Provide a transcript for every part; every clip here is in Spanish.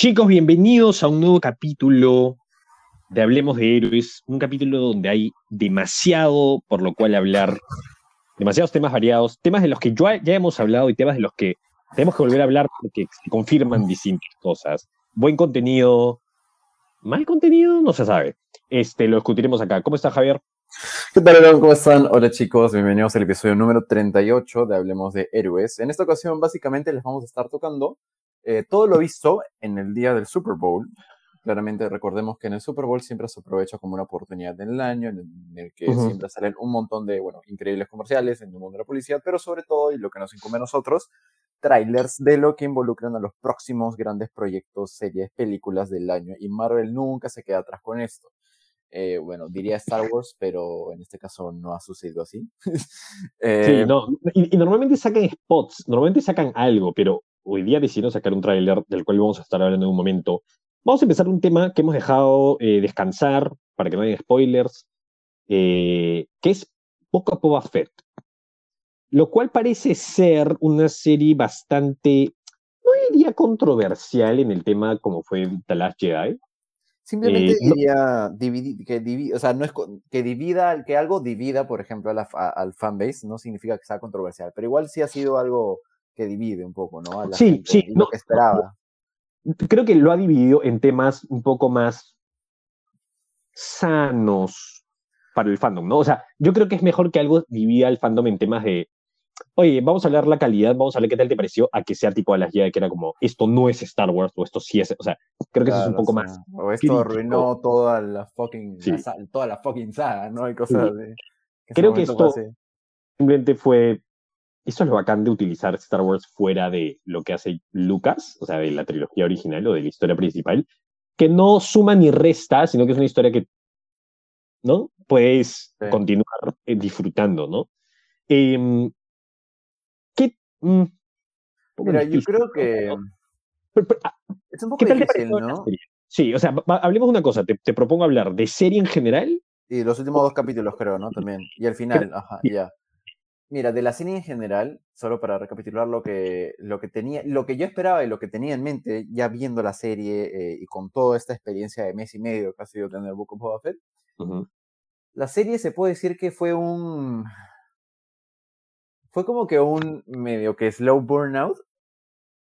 Chicos, bienvenidos a un nuevo capítulo de Hablemos de Héroes, un capítulo donde hay demasiado por lo cual hablar, demasiados temas variados, temas de los que ya, hemos hablado y temas de los que tenemos que volver a hablar porque se confirman distintas cosas. Buen contenido, mal contenido, no se sabe. Este, lo discutiremos acá. ¿Cómo está Javier? ¿Qué tal? ¿Cómo están? Hola chicos, bienvenidos al episodio número 38 de Hablemos de Héroes. En esta ocasión básicamente les vamos a estar tocando eh, todo lo visto en el día del Super Bowl. Claramente recordemos que en el Super Bowl siempre se aprovecha como una oportunidad en el año, en el que siempre salen un montón de, bueno, increíbles comerciales en el mundo de la publicidad, pero sobre todo, y lo que nos incumbe a nosotros, trailers de lo que involucran a los próximos grandes proyectos, series, películas del año. Y Marvel nunca se queda atrás con esto. Eh, bueno, diría Star Wars, pero en este caso no ha sucedido así. eh, sí, no, y, y, normalmente sacan spots, normalmente sacan algo, pero hoy día decidieron sacar un tráiler del cual vamos a estar hablando en un momento. Vamos a empezar un tema que hemos dejado eh, descansar para que no haya spoilers, eh, que es Boca Boba Fett. Lo cual parece ser una serie bastante, no diría controversial en el tema como fue The Last Jedi, Simplemente eh, diría no, que o sea, no es que divida, que algo divida, por ejemplo, a la, a, al fanbase, no significa que sea controversial, pero igual sí ha sido algo que divide un poco, ¿no? A la sí, gente, sí, y lo no, que esperaba. Creo que lo ha dividido en temas un poco más sanos para el fandom, ¿no? O sea, yo creo que es mejor que algo divida al fandom en temas de oye, vamos a hablar la calidad, vamos a ver qué tal te pareció, a que sea tipo a las Jedi, que era como, esto no es Star Wars, o esto sí es, o sea, creo que claro, eso es un poco o sea, más. O esto crítico. arruinó toda la fucking, sí. la, toda la fucking saga, ¿no? Hay cosas sí. de... Que creo que esto pase. simplemente fue, eso es lo bacán de utilizar Star Wars fuera de lo que hace Lucas, o sea, de la trilogía original o de la historia principal, que no suma ni resta, sino que es una historia que, ¿no? Puedes sí. continuar disfrutando, ¿no? Eh, Mm. Mira, yo creo que pero, pero, es un poco difícil, ¿no? Sí, o sea, hablemos de una cosa, te, te, propongo hablar de serie en general. Y los últimos dos capítulos, creo, ¿no? También. Y al final, ajá, ya. Mira, de la serie en general, solo para recapitular lo que, lo que tenía, lo que yo esperaba y lo que tenía en mente, ya viendo la serie eh, y con toda esta experiencia de mes y medio que ha sido tener Book of Boba Fett, uh -huh. la serie se puede decir que fue un, fue como que un medio que slow burnout,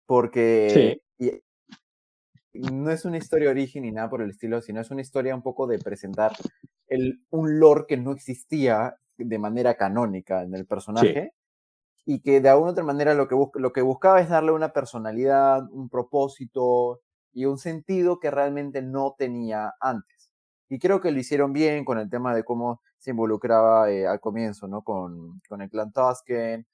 porque sí. no es una historia origen ni nada por el estilo, sino es una historia un poco de presentar el, un lore que no existía de manera canónica en el personaje. Sí. Y que de alguna otra manera lo que, lo que buscaba es darle una personalidad, un propósito y un sentido que realmente no tenía antes. Y creo que lo hicieron bien con el tema de cómo se involucraba eh, al comienzo, ¿no? Con, con el clan Tusken,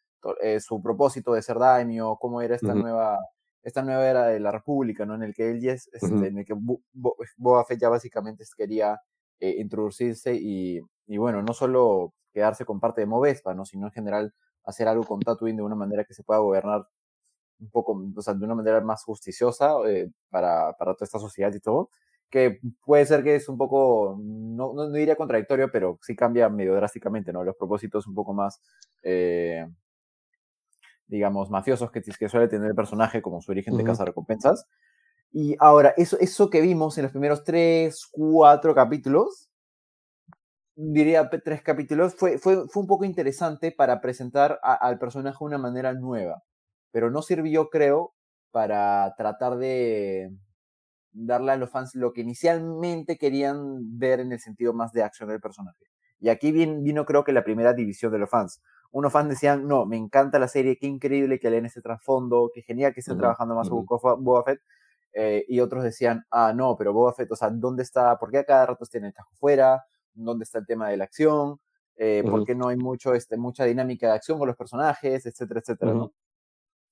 eh, su propósito de ser daimyo, cómo era esta uh -huh. nueva esta nueva era de la República, ¿no? En el que él ya es, este, uh -huh. en el que Bo Bo Boba Fett ya básicamente quería eh, introducirse y, y, bueno, no solo quedarse con parte de Movespa, ¿no? Sino en general hacer algo con Tatooine de una manera que se pueda gobernar un poco, o sea, de una manera más justiciosa eh, para, para toda esta sociedad y todo que puede ser que es un poco, no, no, diría contradictorio, pero sí cambia medio drásticamente, ¿no? Los propósitos un poco más, eh, digamos, mafiosos que, que, suele tener el personaje, como su origen uh -huh. de casa recompensas. Y ahora, eso, eso que vimos en los primeros tres, cuatro capítulos, diría tres capítulos, fue, fue, fue un poco interesante para presentar a, al personaje de una manera nueva, pero no sirvió, creo, para tratar de darle a los fans lo que inicialmente querían ver en el sentido más de acción del personaje. Y aquí vino, vino creo que la primera división de los fans. Unos fans decían, no, me encanta la serie, qué increíble que leen ese trasfondo, qué genial que estén uh -huh, trabajando más uh -huh. Boba Fett. Eh, y otros decían, ah, no, pero Boba Fett, o sea, ¿dónde está? ¿Por qué a cada rato tiene el fuera? ¿Dónde está el tema de la acción? Eh, uh -huh. ¿Por qué no hay mucho, este, mucha dinámica de acción con los personajes? Etcétera, etcétera, ¿no?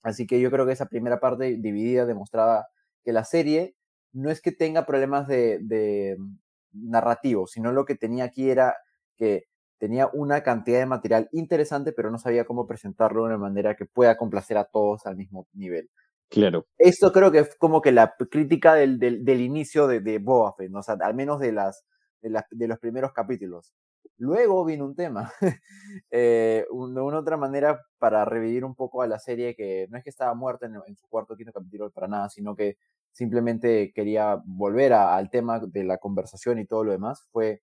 Así que yo creo que esa primera parte dividida demostraba que la serie no es que tenga problemas de, de narrativo, sino lo que tenía aquí era que tenía una cantidad de material interesante, pero no sabía cómo presentarlo de una manera que pueda complacer a todos al mismo nivel. Claro. Esto creo que es como que la crítica del, del, del inicio de, de Boba Fett, ¿no? o sea, al menos de, las, de, los primeros capítulos. Luego vino un tema, eh, de una otra manera para revivir un poco a la serie que no es que estaba muerta en, su cuarto quinto capítulo para nada, sino que simplemente quería volver al tema de la conversación y todo lo demás, fue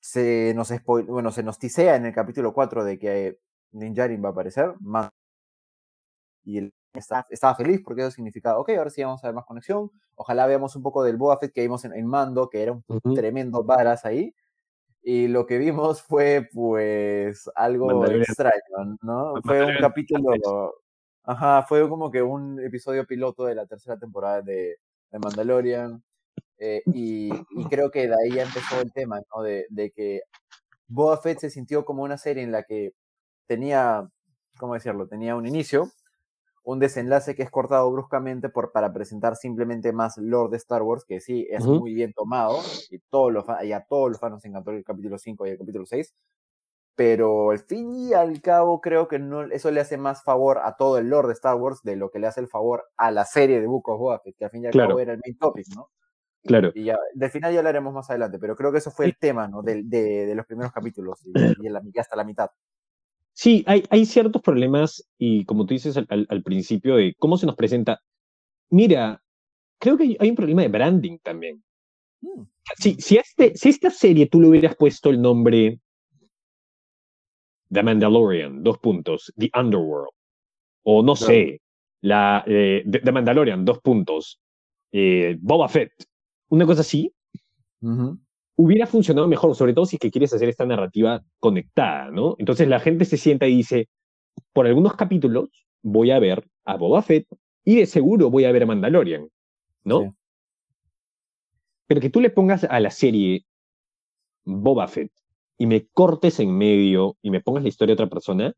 se nos bueno, se nos tisea en el capítulo 4 de que Ninjarin va a aparecer, y estaba, feliz porque eso significaba, ok, ahora sí vamos a ver más conexión, ojalá veamos un poco del Boba Fett que vimos en, Mando, que era un tremendo varas ahí, y lo que vimos fue pues algo extraño, ¿no? Fue un capítulo, ajá, fue como que un episodio piloto de la tercera temporada de, de Mandalorian, eh, y, creo que de ahí ya empezó el tema, ¿no? De, de, que Boba Fett se sintió como una serie en la que tenía, ¿cómo decirlo? Tenía un inicio, un desenlace que es cortado bruscamente por, para presentar simplemente más lore de Star Wars, que sí, es muy bien tomado, y, todos los, y a todos los fans nos encantó el capítulo 5 y el capítulo 6, pero al fin y al cabo creo que no, eso le hace más favor a todo el lore de Star Wars de lo que le hace el favor a la serie de Book of Boba Fett, que al fin y al cabo era el main topic, ¿no? Claro. Y ya, del final ya hablaremos más adelante, pero creo que eso fue el tema, ¿no? De, de, los primeros capítulos y, y, hasta la mitad. Sí, hay, hay ciertos problemas y como tú dices al, principio de cómo se nos presenta. Mira, creo que hay, un problema de branding también. Mm. Si, si, este, si esta serie tú le hubieras puesto el nombre The Mandalorian, dos puntos, The Underworld, o no sé, la, eh, The, Mandalorian, dos puntos, eh, Boba Fett, una cosa así, hubiera funcionado mejor, sobre todo si es que quieres hacer esta narrativa conectada, ¿no? Entonces la gente se sienta y dice, por algunos capítulos voy a ver a Boba Fett y de seguro voy a ver a Mandalorian, ¿no? Pero que tú le pongas a la serie Boba Fett y me cortes en medio y me pongas la historia de otra persona,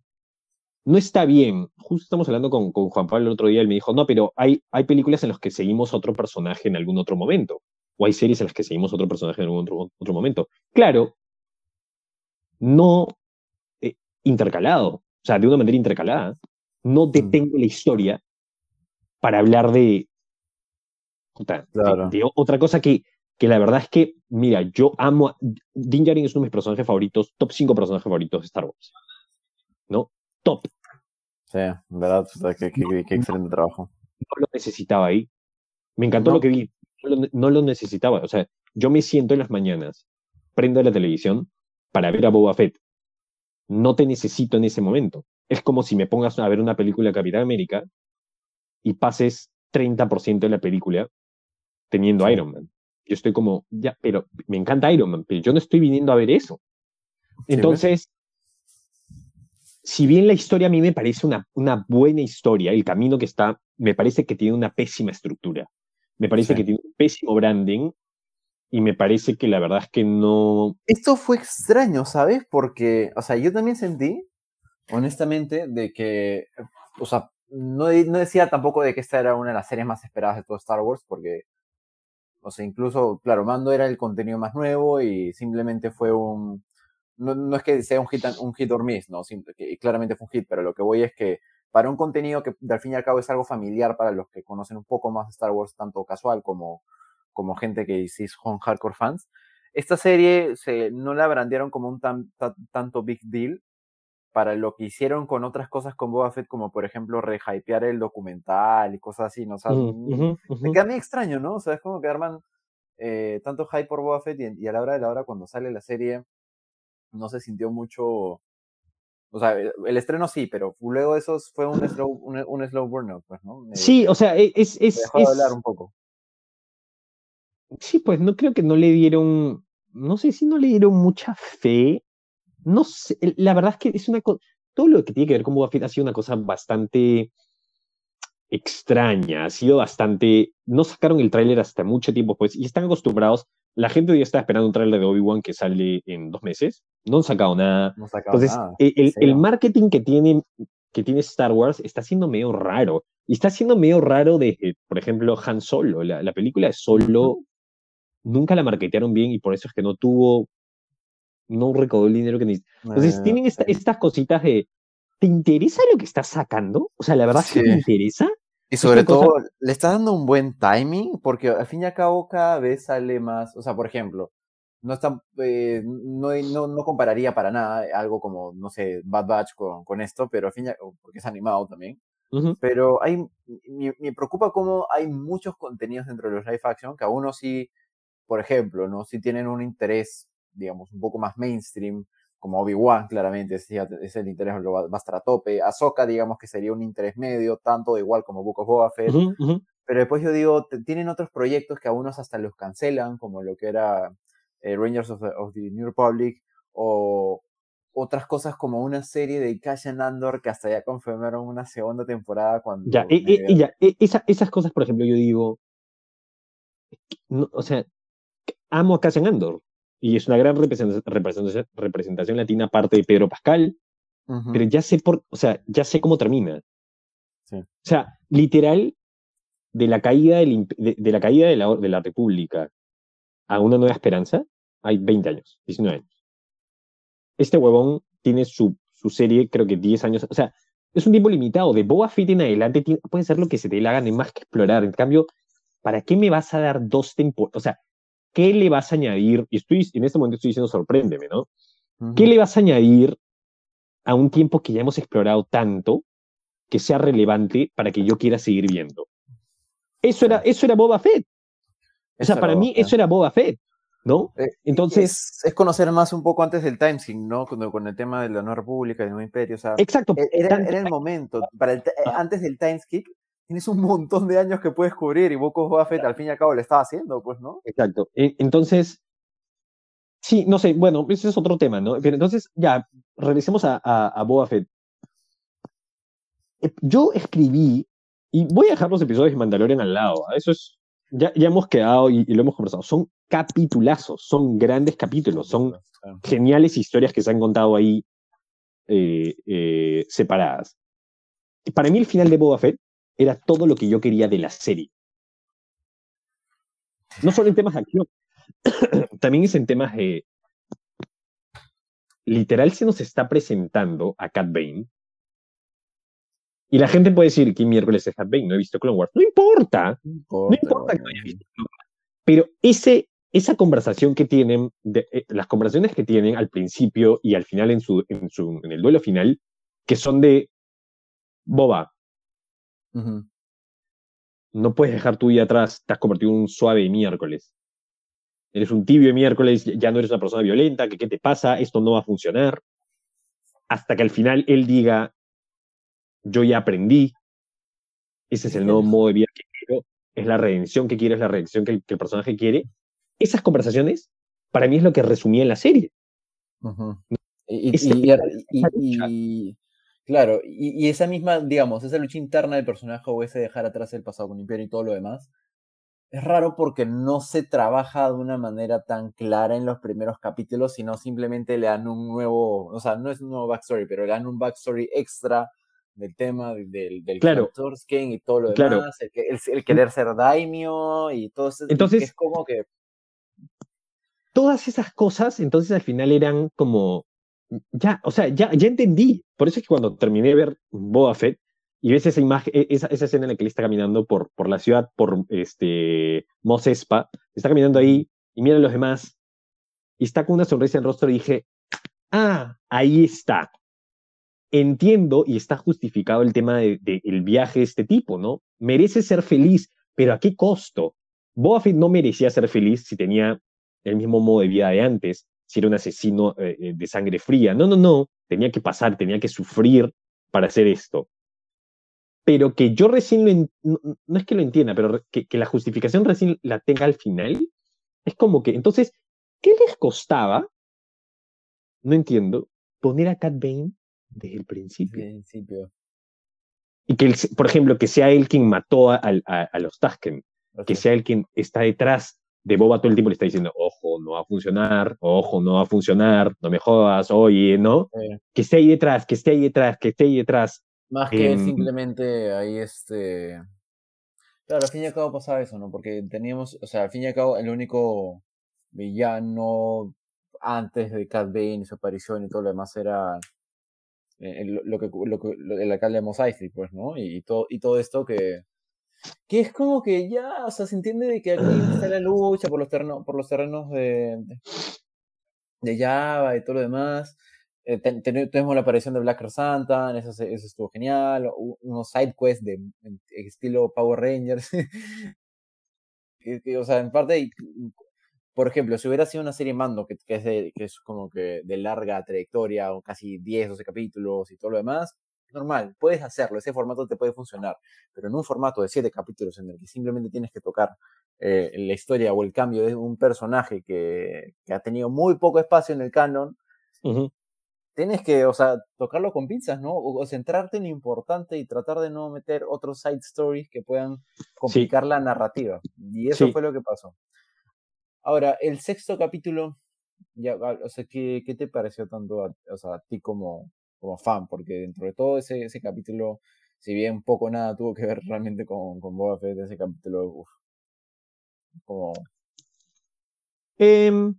no está bien. Justo estamos hablando con, con Juan Pablo el otro día, él me dijo, no, pero hay, hay películas en las que seguimos otro personaje en algún otro momento o hay series en las que seguimos otro personaje en algún otro, otro momento. Claro, no eh, intercalado, o sea, de una manera intercalada. No mm. detengo la historia para hablar de, de, otra cosa que, que la verdad es que, mira, yo amo. A, Din Djarin es uno de mis personajes favoritos, top 5 personajes favoritos de Star Wars. ¿No? Top. Sí, verdad, qué, excelente trabajo. No lo necesitaba ahí. Me encantó lo que vi no lo necesitaba. O sea, yo me siento en las mañanas, prendo la televisión para ver a Boba Fett. No te necesito en ese momento. Es como si me pongas a ver una película de Capitán América y pases 30% de la película teniendo Iron Man. Yo estoy como, ya, pero me encanta Iron Man, pero yo no estoy viniendo a ver eso. Entonces, si bien la historia a mí me parece una, una buena historia, el camino que está, me parece que tiene una pésima estructura. Me parece que tiene un pésimo branding y me parece que la verdad es que no... Esto fue extraño, ¿sabes? Porque, o sea, yo también sentí, honestamente, de que, o sea, no, no decía tampoco de que esta era una de las series más esperadas de todo Star Wars, porque, o sea, incluso, claro, Mando era el contenido más nuevo y simplemente fue un... No, no es que sea un hit, un hit or miss, ¿no? que claramente fue un hit, pero lo que voy es que para un contenido que al fin y al cabo es algo familiar para los que conocen un poco más de Star Wars, tanto casual como, como gente que sí son hardcore fans. Esta serie se, no la brandearon como un tan, tanto big deal para lo que hicieron con otras cosas con Boba Fett, como por ejemplo rehypear el documental y cosas así, ¿no? O sea, mm, me queda muy extraño, ¿no? O sea, es como que arman eh, tanto hype por Boba Fett y, y, a la hora de la hora cuando sale la serie no se sintió mucho o sea, el estreno sí, pero luego eso fue un slow, un, slow burnout, pues, ¿no? sí, o sea, e, es... es, dejó de hablar un poco. Sí, pues no creo que no le dieron, no sé si no le dieron mucha fe. No sé, la verdad es que es una cosa, todo lo que tiene que ver con Boba Fett ha sido una cosa bastante extraña, ha sido bastante, no sacaron el tráiler hasta mucho tiempo pues y están acostumbrados la gente hoy está esperando un trailer de Obi-Wan que sale en dos meses. No han sacado nada. Entonces, e, El, marketing que tiene, que tiene Star Wars está siendo medio raro. Y está siendo medio raro de, por ejemplo, Han Solo. La, película de Solo nunca la marketearon bien y por eso es que no tuvo, no recaudó el dinero que necesitaba. Entonces, tienen estas cositas de, ¿te interesa lo que estás sacando? O sea, la verdad sí. que te interesa. Y sobre todo, le está dando un buen timing, porque al fin y al cabo cada vez sale más, o sea, por ejemplo, no, está, eh, no, no, no, compararía para nada algo como, no sé, Bad Batch con, con esto, pero al fin y al, porque es animado también, Pero hay, me, me, preocupa cómo hay muchos contenidos dentro de los live action que a uno sí, por ejemplo, ¿no? Si tienen un interés, digamos, un poco más mainstream, como Obi-Wan, claramente, ese es el interés lo va, a estar a tope. Ahsoka, digamos que sería un interés medio, tanto igual como Book of Boba Fett. Pero después yo digo, tienen otros proyectos que a unos hasta los cancelan, como lo que era eh, Rangers of the, New Republic, o otras cosas como una serie de Cash and Andor que hasta ya confirmaron una segunda temporada cuando... Ya, y, ya esas cosas, por ejemplo, yo digo, o sea, amo a Cash and Andor, y es una gran representación, representación, latina aparte de Pedro Pascal, pero ya sé por, o sea, ya sé cómo termina. O sea, literal, de la caída, de, la, caída de, la, de la República a una nueva esperanza, hay 20 años, 19 años. Este huevón tiene su, su serie, creo que 10 años, o sea, es un tiempo limitado. De Boba Fett en adelante puede ser lo que se te la gane más que explorar. En cambio, ¿para qué me vas a dar dos temporadas? O sea, ¿qué le vas a añadir? Y estoy, en este momento estoy diciendo, sorpréndeme, ¿no? ¿Qué le vas a añadir a un tiempo que ya hemos explorado tanto que sea relevante para que yo quiera seguir viendo? Eso era, eso era Boba Fett. O sea, para mí eso era Boba Fett, ¿no? Eh, Entonces... Es, conocer más un poco antes del timesync, ¿no? Con, con, el tema de la Nueva República, del Nuevo Imperio, o sea... Exacto. E, era, era el momento. Para el, antes del timeskip, tienes un montón de años que puedes cubrir y Boco Buffett al fin y al cabo lo estaba haciendo, pues, ¿no? Exacto. Entonces, sí, no sé, bueno, ese es otro tema, ¿no? Pero entonces, ya, regresemos a, a, a Boba Fett. Eh, yo escribí, y voy a dejar los episodios de Mandalorian al lado, ¿ah? eso es, ya, ya hemos quedado y, lo hemos conversado, son capitulazos, son grandes capítulos, son geniales historias que se han contado ahí eh, eh, separadas. Para mí el final de Boba Fett era todo lo que yo quería de la serie. No solo en temas de acción, también es en temas de... Literal se nos está presentando a Cat Bane. Y la gente puede decir que miércoles es Cat Bane, no he visto Clone Wars. No importa. No importa, que no haya visto Pero ese, esa conversación que tienen, eh, las conversaciones que tienen al principio y al final en, su, en, su, en el duelo final, que son de Boba, no puedes dejar tu vida atrás, te has convertido en un suave miércoles. Eres un tibio miércoles, ya no eres una persona violenta, ¿qué te pasa? Esto no va a funcionar. Hasta que al final él diga, yo ya aprendí, ese es el nuevo modo de vida que quiero, es la redención que quiero, es la redención que el, personaje quiere. Esas conversaciones, para mí es lo que resumía en la serie. y, Claro, y, esa misma, digamos, esa lucha interna del personaje o ese dejar atrás el pasado con Imperio y todo lo demás, es raro porque no se trabaja de una manera tan clara en los primeros capítulos, sino simplemente le dan un nuevo, o sea, no es un nuevo backstory, pero le dan un backstory extra del tema del, del claro. y todo lo demás, el, querer ser daimio y todo eso. Entonces, es como que... Todas esas cosas, entonces al final eran como ya, o sea, ya, ya entendí. Por eso es que cuando terminé de ver Boba y ves esa imagen, e, esa, esa escena en la que él está caminando por, por la ciudad, por este Mos Espa, está caminando ahí y mira a los demás y está con una sonrisa en el rostro y dije, ah, ahí está. Entiendo y está justificado el tema del de, el viaje de este tipo, ¿no? Merece ser feliz, pero ¿a qué costo? Boba no merecía ser feliz si tenía el mismo modo de vida de antes si era un asesino eh, eh, de sangre fría. No, no, no, tenía que pasar, tenía que sufrir para hacer esto. Pero que yo recién lo no, es que lo entienda, pero que, que, la justificación recién la tenga al final, es como que, entonces, ¿qué les costaba? No entiendo, poner a Cat Bane desde el principio. principio. Y que, por ejemplo, que sea él quien mató a, a, los Tasken, que sea él quien está detrás de Boba todo el tiempo le está diciendo, ojo, no va a funcionar, ojo, no va a funcionar, no me jodas, oye, ¿no? Que esté ahí detrás, que esté ahí detrás, que esté ahí detrás. Más que em, simplemente ahí este... Claro, al fin y al cabo pasaba eso, ¿no? Porque teníamos, o sea, al fin y al cabo el único villano antes de Cat Bane y su aparición y todo lo demás era eh, lo, que, lo que el alcalde de Mos Eisley, pues, ¿no? Y, todo, y todo esto que que es como que ya, o sea, se entiende de que aquí está la lucha por los terrenos, por los terrenos de, de, Java y todo lo demás, eh, tenemos la aparición de Black Santa, eso, eso estuvo genial, unos side quests de estilo Power Rangers. o sea, en parte, por ejemplo, si hubiera sido una serie mando que, que, es, que es como que de larga trayectoria, o casi 10, 12 capítulos y todo lo demás, normal, puedes hacerlo, ese formato te puede funcionar, pero en un formato de 7 capítulos en el que simplemente tienes que tocar eh, la historia o el cambio de un personaje que, que, ha tenido muy poco espacio en el canon, tienes que, o sea, tocarlo con pinzas, ¿no? O, centrarte en lo importante y tratar de no meter otros side stories que puedan complicar la narrativa. Y eso fue lo que pasó. Ahora, el sexto capítulo, ya, o sea, ¿qué, qué te pareció tanto a, o sea, a ti como, como fan? Porque dentro de todo ese, ese capítulo, si bien poco nada tuvo que ver realmente con, con Boba Fett, ese capítulo, uff, como... Em,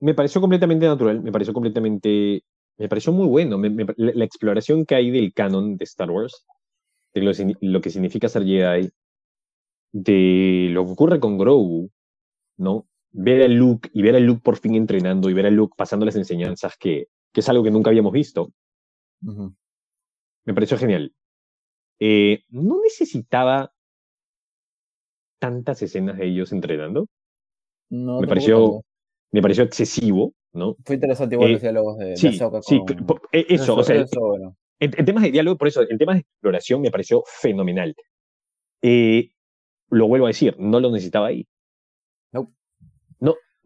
me pareció completamente natural, me pareció completamente, me pareció muy bueno. la, exploración que hay del canon de Star Wars, de lo, que significa ser Jedi, de lo que ocurre con Grogu, ¿no? Ver a Luke y ver a Luke por fin entrenando y ver a Luke pasando las enseñanzas que, que es algo que nunca habíamos visto. Me pareció genial. Eh, no necesitaba tantas escenas de ellos entrenando. No, me pareció, me pareció excesivo, ¿no? Fue interesante igual los eh, diálogos de, sí, Sí, eh, eso, o sea, en, temas de diálogo, por eso, en temas de exploración me pareció fenomenal. Eh, lo vuelvo a decir, no lo necesitaba ahí.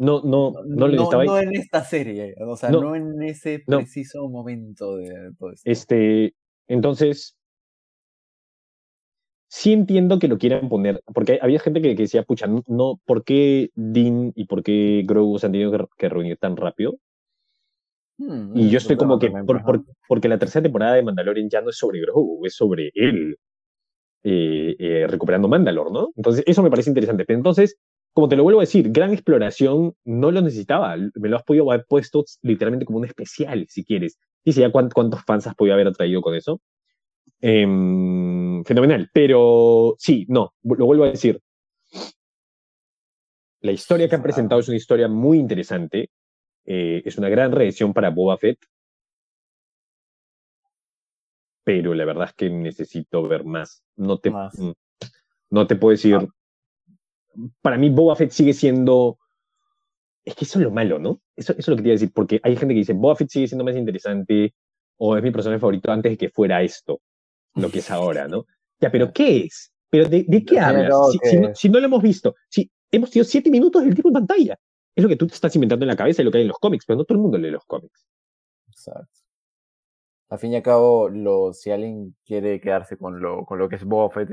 No. No, no, no, no, no. No en esta serie, o sea, no, en ese preciso momento de todo esto. Este, entonces, sí entiendo que lo quieran poner, porque había gente que, decía, pucha, no, ¿por qué Dean y por qué Grogu se han tenido que, reunir tan rápido? Hmm, y yo estoy como que, porque la tercera temporada de Mandalorian ya no es sobre Grogu, es sobre él eh, eh, recuperando Mandalore, ¿no? Entonces, eso me parece interesante. Entonces, como te lo vuelvo a decir, gran exploración no lo necesitaba. Me lo has podido haber puesto literalmente como un especial, si quieres. Si ya cuántos fans has podido haber atraído con eso. Em, fenomenal. Pero sí, no, lo vuelvo a decir. La historia que han presentado es una historia muy interesante. Eh, es una gran redención para Boba Fett. Pero la verdad es que necesito ver más. No te, mm, No te puedo decir. Para mí, Boba Fett sigue siendo. Es que eso es lo malo, ¿no? Eso, eso es lo que te iba a decir, porque hay gente que dice, Boba Fett sigue siendo más interesante o es mi personaje favorito antes de que fuera esto lo que es ahora, ¿no? Ya, pero ¿qué es? ¿Pero de, qué hablas? Si, no, lo hemos visto, si hemos tenido siete minutos del tipo en pantalla. Es lo que tú te estás inventando en la cabeza y lo que hay en los cómics, pero no todo el mundo lee los cómics. Exacto. Al fin y al cabo, lo, si alguien quiere quedarse con lo, con lo que es Boba Fett,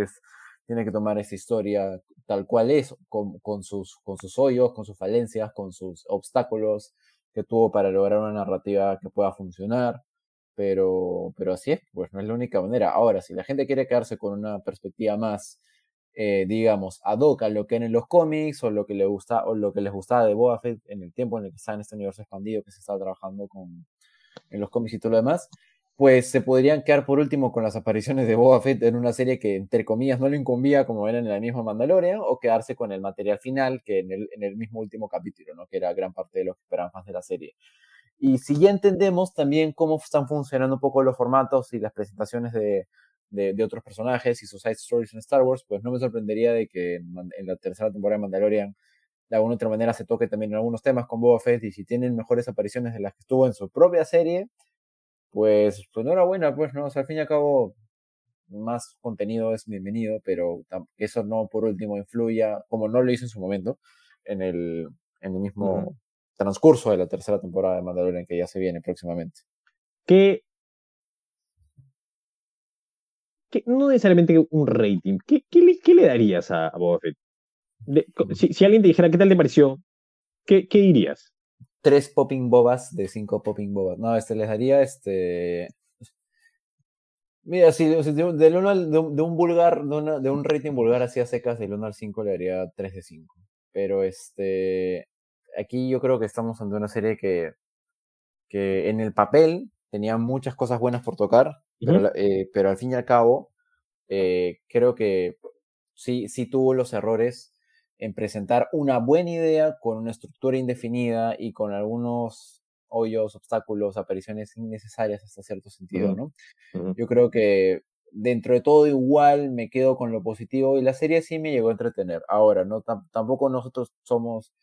tiene que tomar esa historia tal cual es, con, con, sus, con sus hoyos, con sus falencias, con sus obstáculos que tuvo para lograr una narrativa que pueda funcionar pero, pero así es, pues no es la única manera. Ahora, si la gente quiere quedarse con una perspectiva más, eh, digamos, ad hoc a lo que en los cómics o lo que le gusta o lo que les gustaba de Boba Fett en el tiempo en el que está en este universo expandido que se está trabajando con en los cómics y todo lo demás, pues se podrían quedar por último con las apariciones de Boba Fett en una serie que entre comillas no le incumbía como eran en la misma Mandalorian o quedarse con el material final que en el, en el mismo último capítulo, ¿no? que era gran parte de lo que esperaban fans de la serie. Y si ya entendemos también cómo están funcionando un poco los formatos y las presentaciones de, de, otros personajes y sus side stories en Star Wars, pues no me sorprendería de que en, la tercera temporada de Mandalorian de alguna otra manera se toque también en algunos temas con Boba Fett y si tienen mejores apariciones de las que estuvo en su propia serie, pues, pues enhorabuena, pues, ¿no? O sea, al fin y al cabo, más contenido es bienvenido, pero eso no por último influya, como no lo hizo en su momento, en el, en el mismo transcurso de la tercera temporada de Mandalorian que ya se viene próximamente. Que, no necesariamente un rating, ¿qué, qué, le, darías a, Boba Fett? si, alguien te dijera, ¿qué tal te pareció? ¿Qué, qué dirías? Tres popping bobas de cinco popping bobas. No, este les daría este. Mira, si, del uno de, un, vulgar, de, de, un rating vulgar así a secas, del 1 al 5 le daría 3 de 5. Pero este aquí yo creo que estamos ante una serie que, que en el papel tenía muchas cosas buenas por tocar, pero, eh, pero, al fin y al cabo, eh, creo que sí, sí tuvo los errores en presentar una buena idea con una estructura indefinida y con algunos hoyos, obstáculos, apariciones innecesarias hasta cierto sentido, ¿no? Yo creo que dentro de todo igual me quedo con lo positivo y la serie sí me llegó a entretener. Ahora, no tampoco nosotros somos,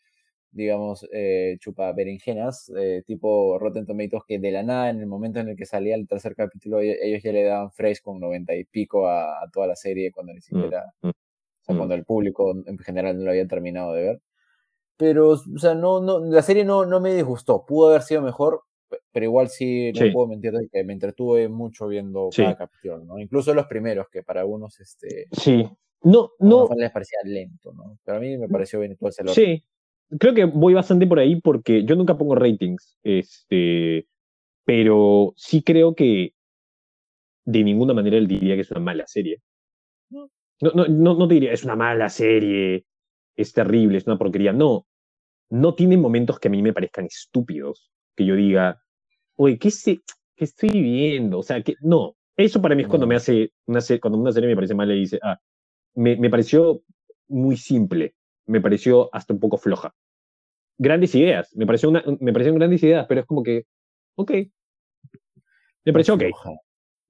digamos, eh, chupa berenjenas, eh, tipo Rotten Tomatoes, que de la nada, en el momento en el que salía el tercer capítulo, e-, ellos ya le daban fresh con 90 y pico a, toda la serie cuando ni mm, siquiera, mm, o sea, mm. cuando el público en general no lo había terminado de ver. Pero, o sea, no, no, la serie no, no me disgustó. Pudo haber sido mejor, pero igual sí, no puedo mentir que me entretuve mucho viendo cada capítulo, ¿no? Incluso los primeros, que para algunos, este... Sí. No, no... les parecía lento, ¿no? Pero a mí me pareció bien todo ese Sí. Creo que voy bastante por ahí porque yo nunca pongo ratings, este... Pero sí creo que de ninguna manera él diría que es una mala serie. No, no, no, no te diría, es una mala serie, es terrible, es una porquería. No, no tiene momentos que a mí me parezcan estúpidos, que yo diga, oye, ¿qué, se, qué estoy viendo? O sea, que no. Eso para mí es cuando me hace una serie, cuando una serie me parece mal y dice, ah, me, me pareció muy simple, me pareció hasta un poco floja. Grandes ideas, me, pareció una, me parecieron grandes ideas, pero es como que, ok. Me pareció ok.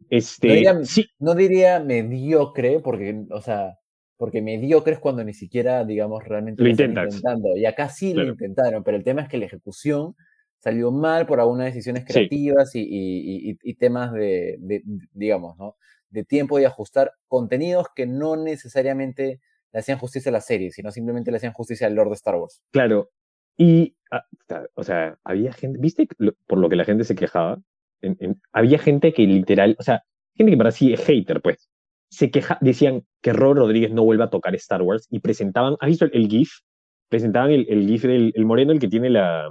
Este, no, diría, sí. no diría mediocre, porque, o sea, porque mediocre es cuando ni siquiera, digamos, realmente lo, intentan intentando. Y acá sí lo intentaron, pero el tema es que la ejecución salió mal por algunas decisiones creativas y, temas de, digamos, ¿no? De tiempo y ajustar contenidos que no necesariamente le hacían justicia a la serie, sino simplemente le hacían justicia al Lord de Star Wars. Claro. Y, ah, o sea, había gente, ¿viste por lo que la gente se quejaba? Había gente que literal, o sea, gente que para sí es hater, pues se queja, decían que Robert Rodríguez no vuelva a tocar Star Wars y presentaban, ¿has visto el, GIF? Presentaban el, el GIF del el moreno, el que tiene la,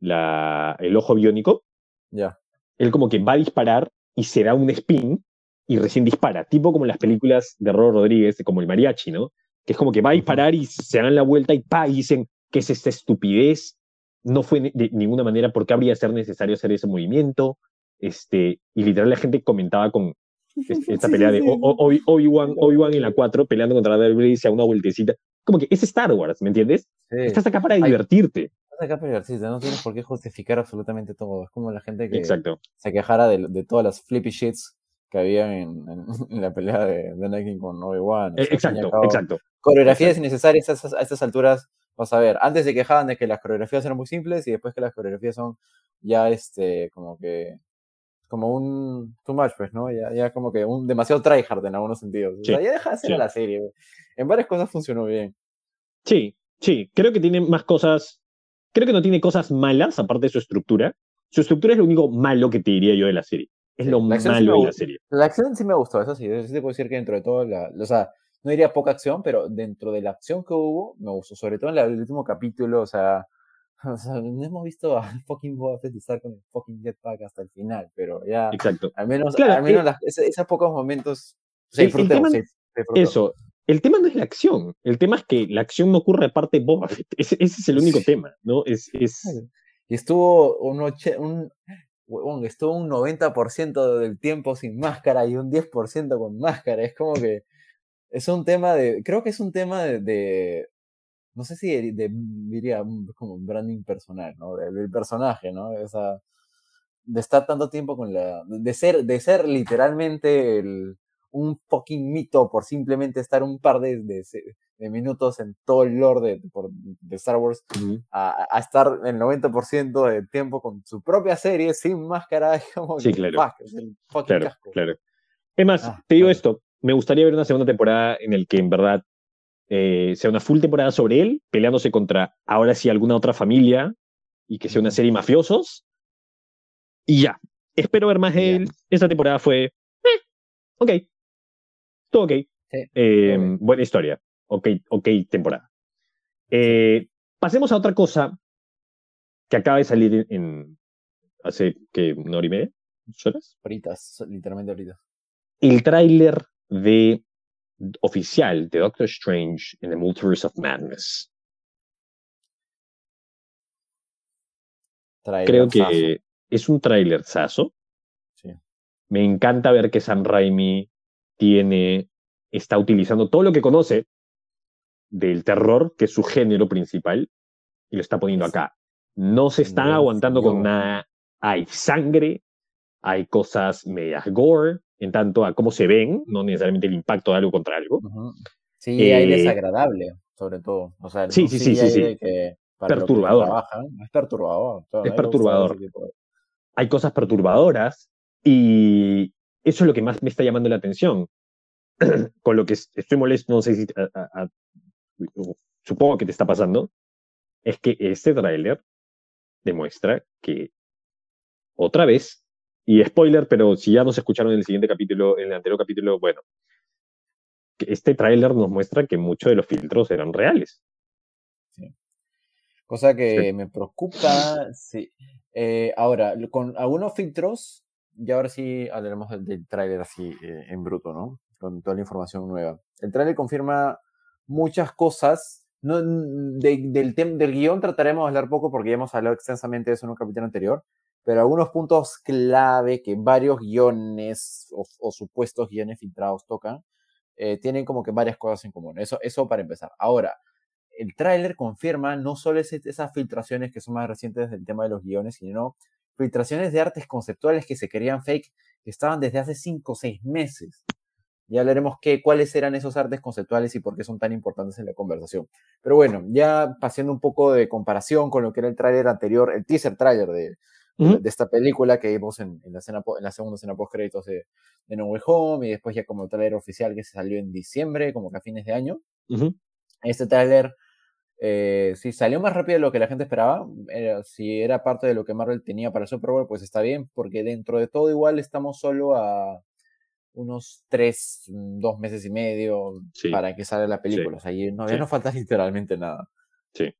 la, el ojo biónico. Ya. Él como que va a disparar y se da un spin y recién dispara, tipo como en las películas de Robert Rodríguez, como el mariachi, ¿no? Que es como que va a disparar y se dan la vuelta y pa, y dicen, ¿qué es esta estupidez? No fue de ninguna manera, ¿por qué habría de ser necesario hacer ese movimiento? Este, y literal la gente comentaba con, esta pelea de Obi-Wan Obi en la 4 peleando contra Darth Vader y a una vueltecita. Como que es Star Wars, ¿me entiendes? Estás acá para divertirte. Estás acá para divertirte, no tienes por qué justificar absolutamente todo. Es como la gente que Exacto. se quejara de, de todas las flippy shits que había en, en, la pelea de, de Anakin con Obi-Wan. exacto, exacto. Coreografías innecesarias a estas, a estas alturas, vas a ver. Antes se quejaban de que las coreografías eran muy simples y después que las coreografías son ya este como que como un too much, pues, ¿no? Ya, ya como que un demasiado tryhard en algunos sentidos. o sea, ya deja de ser la serie. En varias cosas funcionó bien. Sí, sí. Creo que tiene más cosas. Creo que no tiene cosas malas, aparte de su estructura. Su estructura es lo único malo que te diría yo de la serie. Es lo malo de la serie. La acción sí me gustó, eso sí. Sí te puedo decir que dentro de todo, la, o sea, no diría poca acción, pero dentro de la acción que hubo, me gustó. Sobre todo en el último capítulo, o sea, O sea, no hemos visto a fucking Boba Fett estar con el fucking jetpack hasta el final, pero ya. Exacto. Al menos, al menos eh, esos, pocos momentos se Eso. El tema no es la acción. El tema es que la acción no ocurre aparte de Boba Fett. Ese, es el único tema, ¿no? Es, es... Y estuvo un, un, estuvo un 90% del tiempo sin máscara y un 10% con máscara. Es como que es un tema de. Creo que es un tema de no sé si diría como un branding personal, ¿no? Del, personaje, ¿no? Esa, de estar tanto tiempo con la, de ser, de ser literalmente el, un fucking mito por simplemente estar un par de, de, minutos en todo el lore de, de Star Wars a, a, estar el 90% del tiempo con su propia serie sin máscara. Como sí, claro. claro, claro. Es más, ah, te digo esto, me gustaría ver una segunda temporada en el que en verdad eh, sea una full temporada sobre él, peleándose contra ahora sí alguna otra familia y que sea una serie mafiosos. Y ya, espero ver más de él. Esta temporada fue, eh, ok, todo ok. Em, buena historia, ok, ok temporada. Eh, pasemos a otra cosa que acaba de salir en, hace que una hora y media, horas. Ahorita, literalmente ahorita. El tráiler de oficial de Doctor Strange en the Multiverse of Madness. Creo que es un trailer saso. Me encanta ver que Sam Raimi tiene, está utilizando todo lo que conoce del terror, que es su género principal, y lo está poniendo acá. No se están aguantando con nada. Hay sangre, hay cosas medias gore, en tanto a cómo se ven, no necesariamente el impacto de algo contra algo. Sí, hay eh, desagradable, sobre todo. O sea, sí, sí, sí, sí, sí. perturbador. es perturbador. es perturbador. Hay cosas perturbadoras y eso es lo que más me está llamando la atención. Con lo que estoy molesto, no sé si supongo que te está pasando, es que este tráiler demuestra que otra vez, y spoiler, pero si ya nos escucharon en el siguiente capítulo, en el anterior capítulo, bueno, este tráiler nos muestra que muchos de los filtros eran reales. Sí. Cosa que me preocupa, sí. Eh, ahora, con algunos filtros, y ahora sí hablaremos del, tráiler así eh, en bruto, ¿no? Con toda la información nueva. El tráiler confirma muchas cosas. No, del, del guion trataremos de hablar poco porque ya hemos hablado extensamente de eso en un capítulo anterior, pero algunos puntos clave que varios guiones o, supuestos guiones filtrados tocan, eh, tienen como que varias cosas en común. Eso, eso para empezar. Ahora, el tráiler confirma no solo esas filtraciones que son más recientes del tema de los guiones, sino filtraciones de artes conceptuales que se querían fake, que estaban desde hace 5 o 6 meses. Ya hablaremos qué, cuáles eran esos artes conceptuales y por qué son tan importantes en la conversación. Pero bueno, ya pasando un poco de comparación con lo que era el tráiler anterior, el teaser tráiler de, de, esta película que vimos en, en, la, escena, en la segunda escena post créditos de, de, No Way Home y después ya como tráiler oficial que se salió en diciembre, como que a fines de año. Este tráiler eh, si salió más rápido de lo que la gente esperaba, si era parte de lo que Marvel tenía para el Super Bowl, pues está bien, porque dentro de todo igual estamos solo a unos tres, dos meses y medio para que salga la película. O sea, no, ya no falta literalmente nada. Sí.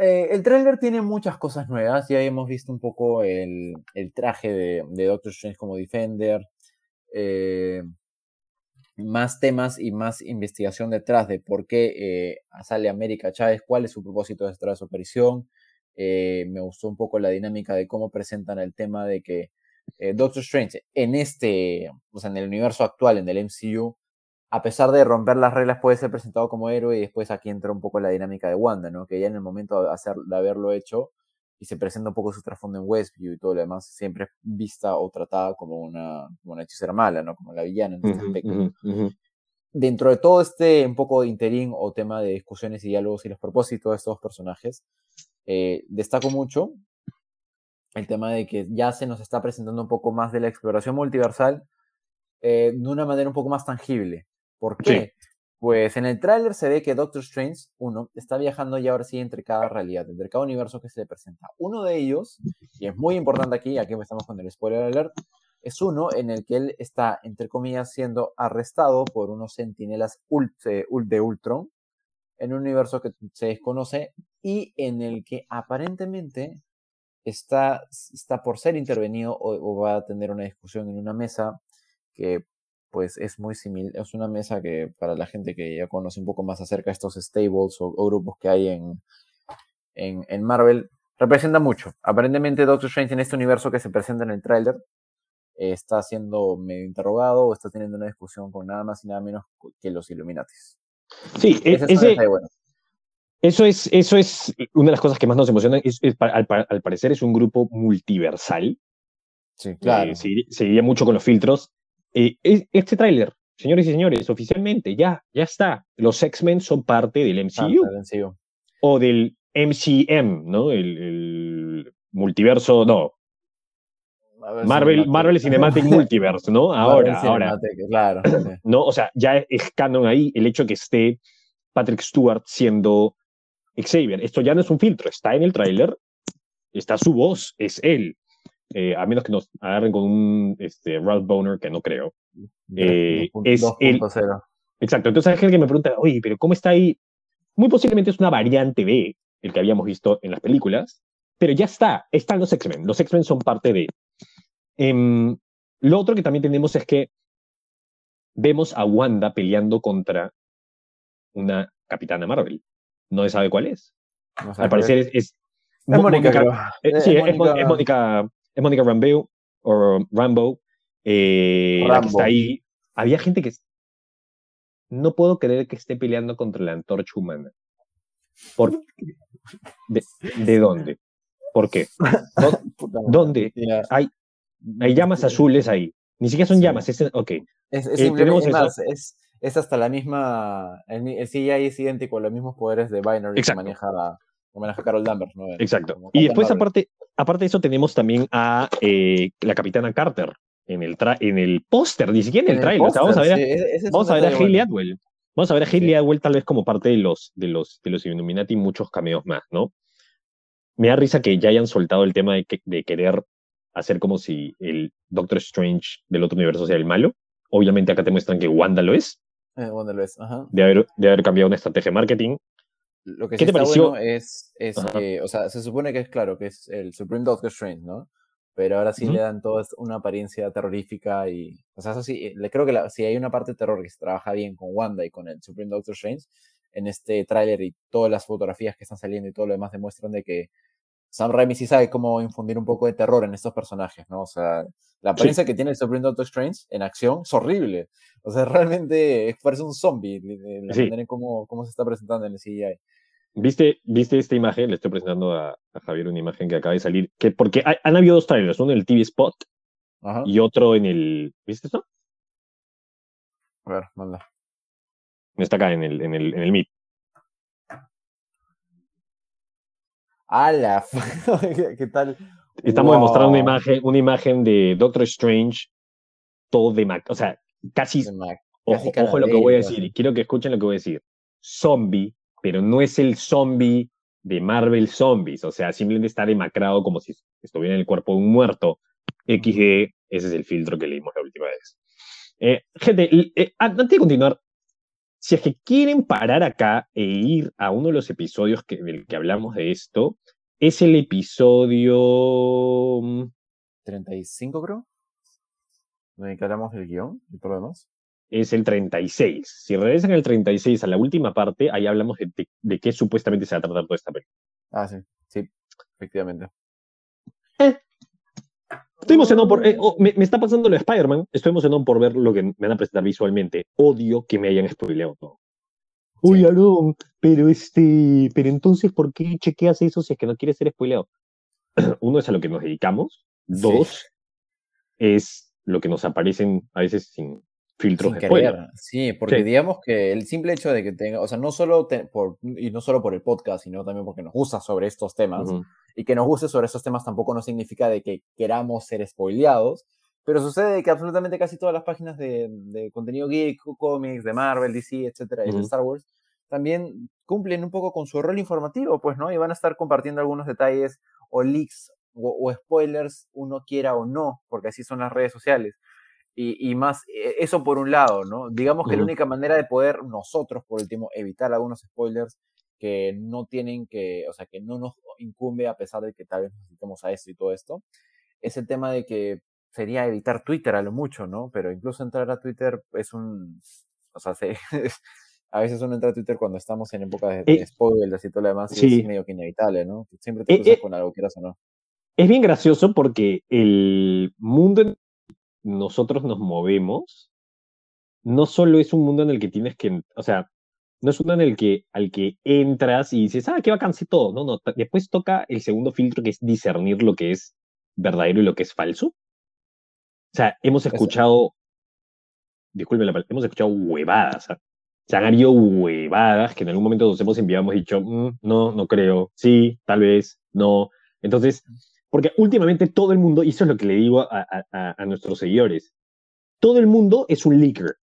Eh, el tráiler tiene muchas cosas nuevas. Ya hemos visto un poco el, traje de, Doctor Strange como Defender. Eh, más temas y más investigación detrás de por qué eh, sale América Chávez, cuál es su propósito detrás de su aparición. Me gustó un poco la dinámica de cómo presentan el tema de que Doctor Strange en este, o sea, en el universo actual, en el MCU, a pesar de romper las reglas, puede ser presentado como héroe y después aquí entra un poco la dinámica de Wanda, ¿no? Que ya en el momento de, hacer, de haberlo hecho, y se presenta un poco su trasfondo en Westview y todo lo demás, siempre es vista o tratada como una, como una hechicera mala, ¿no? Como la villana en este aspecto. Dentro de todo este un poco de interín o tema de discusiones y diálogos y los propósitos de estos personajes, eh, destaco mucho el tema de que ya se nos está presentando un poco más de la exploración multiversal eh, de una manera un poco más tangible. ¿Por qué? Pues en el tráiler se ve que Doctor Strange, uno, está viajando ya ahora sí entre cada realidad, entre cada universo que se le presenta. Uno de ellos, y es muy importante aquí, aquí estamos con el spoiler alert, es uno en el que él está, entre comillas, siendo arrestado por unos sentinelas eh, de Ultron, en un universo que se desconoce y en el que aparentemente está, está por ser intervenido o, o va a tener una discusión en una mesa que pues es muy similar, es una mesa que para la gente que ya conoce un poco más acerca de estos stables o, grupos que hay en, en, Marvel, representa mucho. Aparentemente Doctor Strange en este universo que se presenta en el tráiler está siendo medio interrogado o está teniendo una discusión con nada más y nada menos que los Illuminatis. Sí, e, ese, eso, es, eso es una de las cosas que más nos emocionan. al, parecer es un grupo multiversal. Sí, claro. Eh, seguiría mucho con los filtros. Eh, este tráiler, señores y señores, oficialmente ya, ya está. Los X-Men son parte del MCU. O del MCM, ¿no? El, multiverso, no. Marvel, Marvel Cinematic Multiverse, ¿no? Ahora, ahora. Claro. ¿No? O sea, ya es canon ahí el hecho que esté Patrick Stewart siendo Xavier. Esto ya no es un filtro, está en el tráiler, está su voz, es él. Eh, a menos que nos agarren con un este, Ralph Boner, que no creo. Eh, es el, exacto, entonces hay gente que me pregunta, oye, pero ¿cómo está ahí? Muy posiblemente es una variante de el que habíamos visto en las películas, pero ya está, están los X-Men, los X-Men son parte de. Em, lo otro que también tenemos es que vemos a Wanda peleando contra una capitana Marvel. No se sabe cuál es. Al parecer es, es, Mónica. Eh, sí, es, Mónica es Mónica Rambeau, o Rambo, eh, La que está ahí. Había gente que no puedo creer que esté peleando contra la antorcha humana. ¿Por ¿De, ¿De, dónde? ¿Por qué? ¿Dónde? Hay, hay llamas azules ahí. Ni siquiera son llamas, es, ok. Es, es, eh, más, es, hasta la misma, el, el CGI es idéntico a los mismos poderes de Binary que maneja, maneja Carol Danvers. ¿no? Exacto. Y después, aparte, aparte de eso, tenemos también a eh, la Capitana Carter en el, en el póster, ni siquiera en el, trailer. vamos a ver, a, vamos a, ver a Hayley Atwell. Vamos a ver a Hayley Atwell tal vez como parte de los, de los, de los Illuminati muchos cameos más, ¿no? Me da risa que ya hayan soltado el tema de, de querer hacer como si el Doctor Strange del otro universo sea el malo. Obviamente acá te muestran que Wanda lo es. Eh, Wanda lo es, ajá. De haber, de haber cambiado una estrategia de marketing. Lo que ¿Qué te pareció? es, es que, o sea, se supone que es claro, que es el Supreme Doctor Strange, ¿no? Pero ahora sí le dan toda una apariencia terrorífica y, o sea, eso sí, le creo que si hay una parte de terror que se trabaja bien con Wanda y con el Supreme Doctor Strange, en este tráiler y todas las fotografías que están saliendo y todo lo demás demuestran de que Sam Raimi sí sabe cómo infundir un poco de terror en estos personajes, ¿no? O sea, la apariencia que tiene el Supreme Doctor Strange en acción es horrible. O sea, realmente parece un zombie la manera en cómo, cómo se está presentando en el CGI. ¿Viste, ¿Viste esta imagen? Le estoy presentando a, Javier una imagen que acaba de salir. Que porque han habido dos trailers, uno en el TV Spot y otro en el. ¿Viste esto? A ver, manda. Está acá en el, en el, en el Meet. ¡Hala! ¿Qué tal? Estamos demostrando una imagen, una imagen de Doctor Strange todo de Mac. O sea, casi. ojo, ojo lo que voy a decir. Y quiero que escuchen lo que voy a decir. Zombie, pero no es el zombie de Marvel Zombies. O sea, simplemente está demacrado como si estuviera en el cuerpo de un muerto. XG, ese es el filtro que leímos la última vez. Eh, gente, eh, antes de continuar, si es que quieren parar acá e ir a uno de los episodios que, del que hablamos de esto, es el episodio... 35, mm, creo. Donde hablamos del guion y todo lo demás. Es el 36. Si regresan al 36 a la última parte, ahí hablamos de, de, qué supuestamente se va a tratar toda esta película. Ah, sí, sí, efectivamente. Eh, Estoy emocionado por. Eh, oh, me, está pasando lo de Spider-Man. Estoy emocionado por ver lo que me van a presentar visualmente. Odio que me hayan spoileado todo. Uy, Aaron, pero este. Pero entonces, ¿por qué chequeas eso si es que no quieres ser spoileado? Uno es a lo que nos dedicamos. Dos es lo que nos aparecen a veces sin, filtros de Sí, porque digamos que el simple hecho de que tenga, o sea, no solo por, y no solo por el podcast, sino también porque nos gusta sobre estos temas, y que nos guste sobre estos temas tampoco no significa de que queramos ser spoileados, pero sucede que absolutamente casi todas las páginas de, de contenido geek, cómics, de Marvel, DC, etcétera, y de Star Wars, también cumplen un poco con su rol informativo, pues, ¿no? Y van a estar compartiendo algunos detalles o leaks o spoilers, uno quiera o no, porque así son las redes sociales y, más, e, eso por un lado, ¿no? Digamos que la única manera de poder nosotros, por último, evitar algunos spoilers que no tienen que, o sea, que no nos incumbe a pesar de que tal vez necesitemos a esto y todo esto, es el tema de que sería evitar Twitter a lo mucho, ¿no? Pero incluso entrar a Twitter es un, o sea, a veces uno entra a Twitter cuando estamos en época de, eh, spoilers y todo lo demás, y es medio que inevitable, ¿no? Siempre te eh, cruzas eh, con algo, quieras o no. Es bien gracioso porque el mundo nosotros nos movemos, no solo es un mundo en el que tienes que, o sea, no es un mundo en el que al que entras y dices, ah, qué vacancia todo. No, no, después toca el segundo filtro que es discernir lo que es verdadero y lo que es falso. O sea, hemos escuchado, disculpen la palabra, hemos escuchado huevadas. ¿ah? Se han habido huevadas que en algún momento nos hemos enviado, hemos dicho, mm, no, no creo, sí, tal vez, no. Entonces, porque últimamente todo el mundo, y eso es lo que le digo a, nuestros seguidores, todo el mundo es un leaker.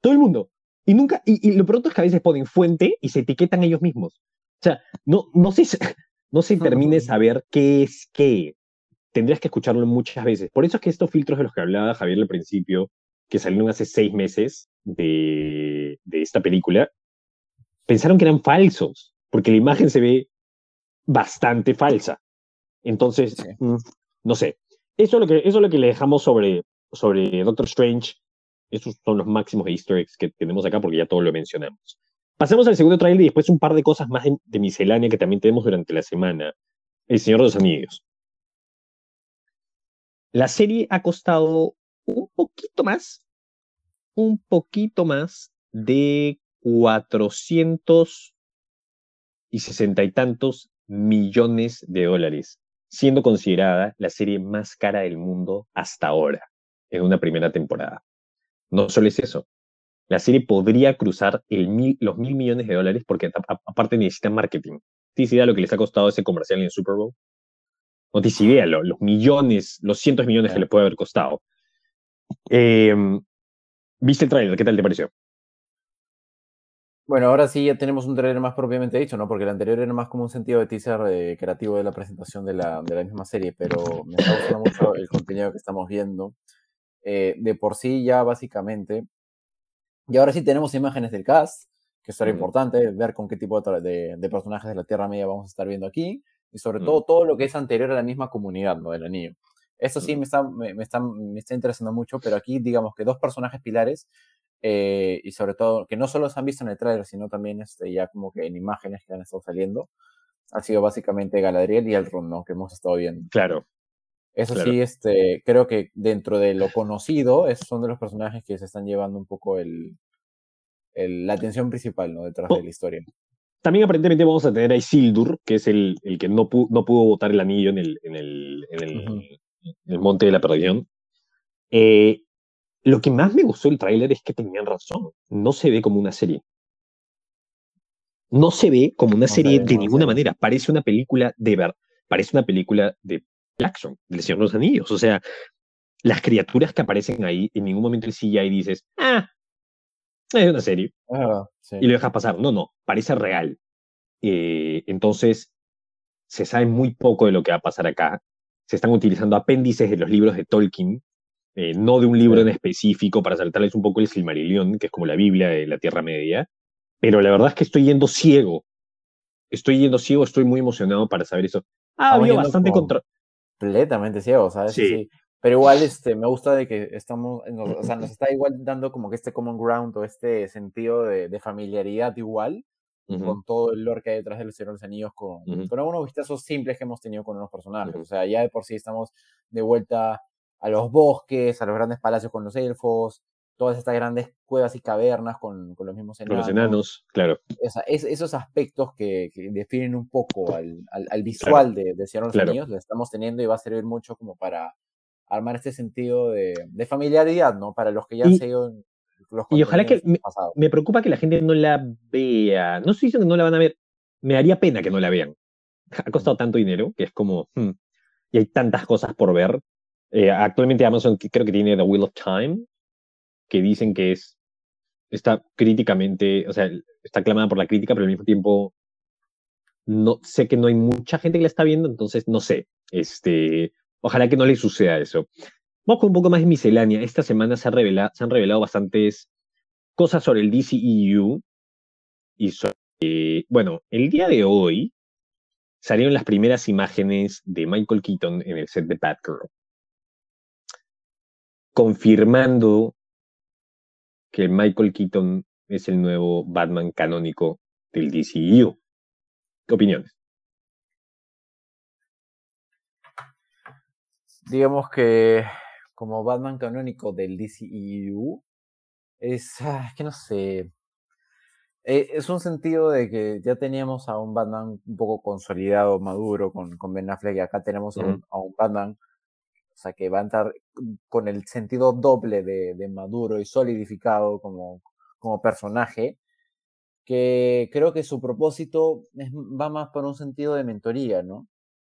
Todo el mundo. Y nunca, y, lo pronto es que a veces ponen fuente y se etiquetan ellos mismos. O sea, no, no se, no se termine de saber qué es qué. Tendrías que escucharlo muchas veces. Por eso es que estos filtros de los que hablaba Javier al principio, que salieron hace seis meses de, de esta película, pensaron que eran falsos, porque la imagen se ve bastante falsa. Entonces, mm, no sé. Eso es, lo que, eso es lo que le dejamos sobre, sobre Doctor Strange. Esos son los máximos easter eggs que tenemos acá porque ya todo lo mencionamos. Pasemos al segundo trailer y después un par de cosas más de, miscelánea que también tenemos durante la semana. El Señor de los Anillos. La serie ha costado un poquito más, un poquito más de 400 y sesenta y tantos millones de dólares, siendo considerada la serie más cara del mundo hasta ahora, en una primera temporada. No solo es eso, la serie podría cruzar los mil millones de dólares porque aparte necesita marketing. ¿Tienes idea de lo que les ha costado ese comercial en el Super Bowl? No tienes idea los millones, los cientos millones que le puede haber costado. Em, ¿Viste el trailer? ¿Qué tal te pareció? Bueno, ahora sí ya tenemos un trailer más propiamente dicho, ¿no? Porque el anterior era más como un sentido de teaser eh, creativo de la presentación de la, de la, misma serie, pero me está gustando mucho el contenido que estamos viendo. Eh, de por sí ya básicamente, y ahora sí tenemos imágenes del cast, que será importante ver con qué tipo de, de, personajes de la Tierra Media vamos a estar viendo aquí, y sobre todo todo lo que es anterior a la misma comunidad, ¿no? Del anillo. Eso sí me está, me, me, está, me está interesando mucho, pero aquí digamos que dos personajes pilares eh, y sobre todo que no solo se han visto en el trailer, sino también este, ya como que en imágenes que han estado saliendo, ha sido básicamente Galadriel y Elrond, ¿no? Que hemos estado viendo. Claro. Eso sí, este, creo que dentro de lo conocido, esos son de los personajes que se están llevando un poco el, el la atención principal, ¿no? Detrás de la historia. También aparentemente vamos a tener a Isildur, que es el, el que no, no pudo botar el anillo en el, en el, en el, el Monte de la Perdición. Eh, lo que más me gustó del tráiler es que tenían razón. No se ve como una serie. No se ve como una serie de ninguna manera. Parece una película de ver. Parece una película de Jackson, del Señor de los Anillos. O sea, las criaturas que aparecen ahí, en ningún momento el CGI dices, ah, es una serie. Ah, y lo dejas pasar. No, no, parece real. Eh, entonces, se sabe muy poco de lo que va a pasar acá. Se están utilizando apéndices de los libros de Tolkien eh, no de un libro en específico para saltarles un poco el Silmarillion, que es como la Biblia de la Tierra Media, pero la verdad es que estoy yendo ciego. Estoy yendo ciego, estoy muy emocionado para saber eso. Ah, había bastante contra. Completamente ciego, ¿sabes? Sí. Pero igual este, me gusta de que estamos, o sea, nos está igual dando como que este common ground o este sentido de, familiaridad igual con todo el lore que hay detrás de los Señor de los Anillos, con, con algunos vistazos simples que hemos tenido con unos personajes. O sea, ya de por sí estamos de vuelta a los bosques, a los grandes palacios con los elfos, todas estas grandes cuevas y cavernas con, con los mismos enanos. Con los enanos, claro. es, esos aspectos que, definen un poco al, al, visual de, de Señor de los Anillos, lo estamos teniendo y va a servir mucho como para armar este sentido de, de familiaridad, ¿no? Para los que ya han seguido los Y ojalá que me, me, preocupa que la gente no la vea. No estoy diciendo que no la van a ver. Me haría pena que no la vean. Ha costado tanto dinero que es como. Hmm, y hay tantas cosas por ver eh, actualmente Amazon creo que tiene The Wheel of Time, que dicen que es está críticamente, o sea, está aclamada por la crítica, pero al mismo tiempo no sé que no hay mucha gente que la está viendo, entonces no sé. Este, ojalá que no le suceda eso. Vamos con un poco más de miscelánea. Esta semana se, revela, se han revelado bastantes cosas sobre el DCEU y sobre, bueno, el día de hoy salieron las primeras imágenes de Michael Keaton en el set de Batgirl confirmando que Michael Keaton es el nuevo Batman canónico del DCU. ¿Qué opiniones? Digamos que como Batman canónico del DCU es, ah, que no sé, eh, es un sentido de que ya teníamos a un Batman un poco consolidado, maduro con, con Ben Affleck y acá tenemos a, un, Batman o sea, que va a entrar con el sentido doble de, maduro y solidificado como, como personaje, que creo que su propósito va más por un sentido de mentoría, ¿no?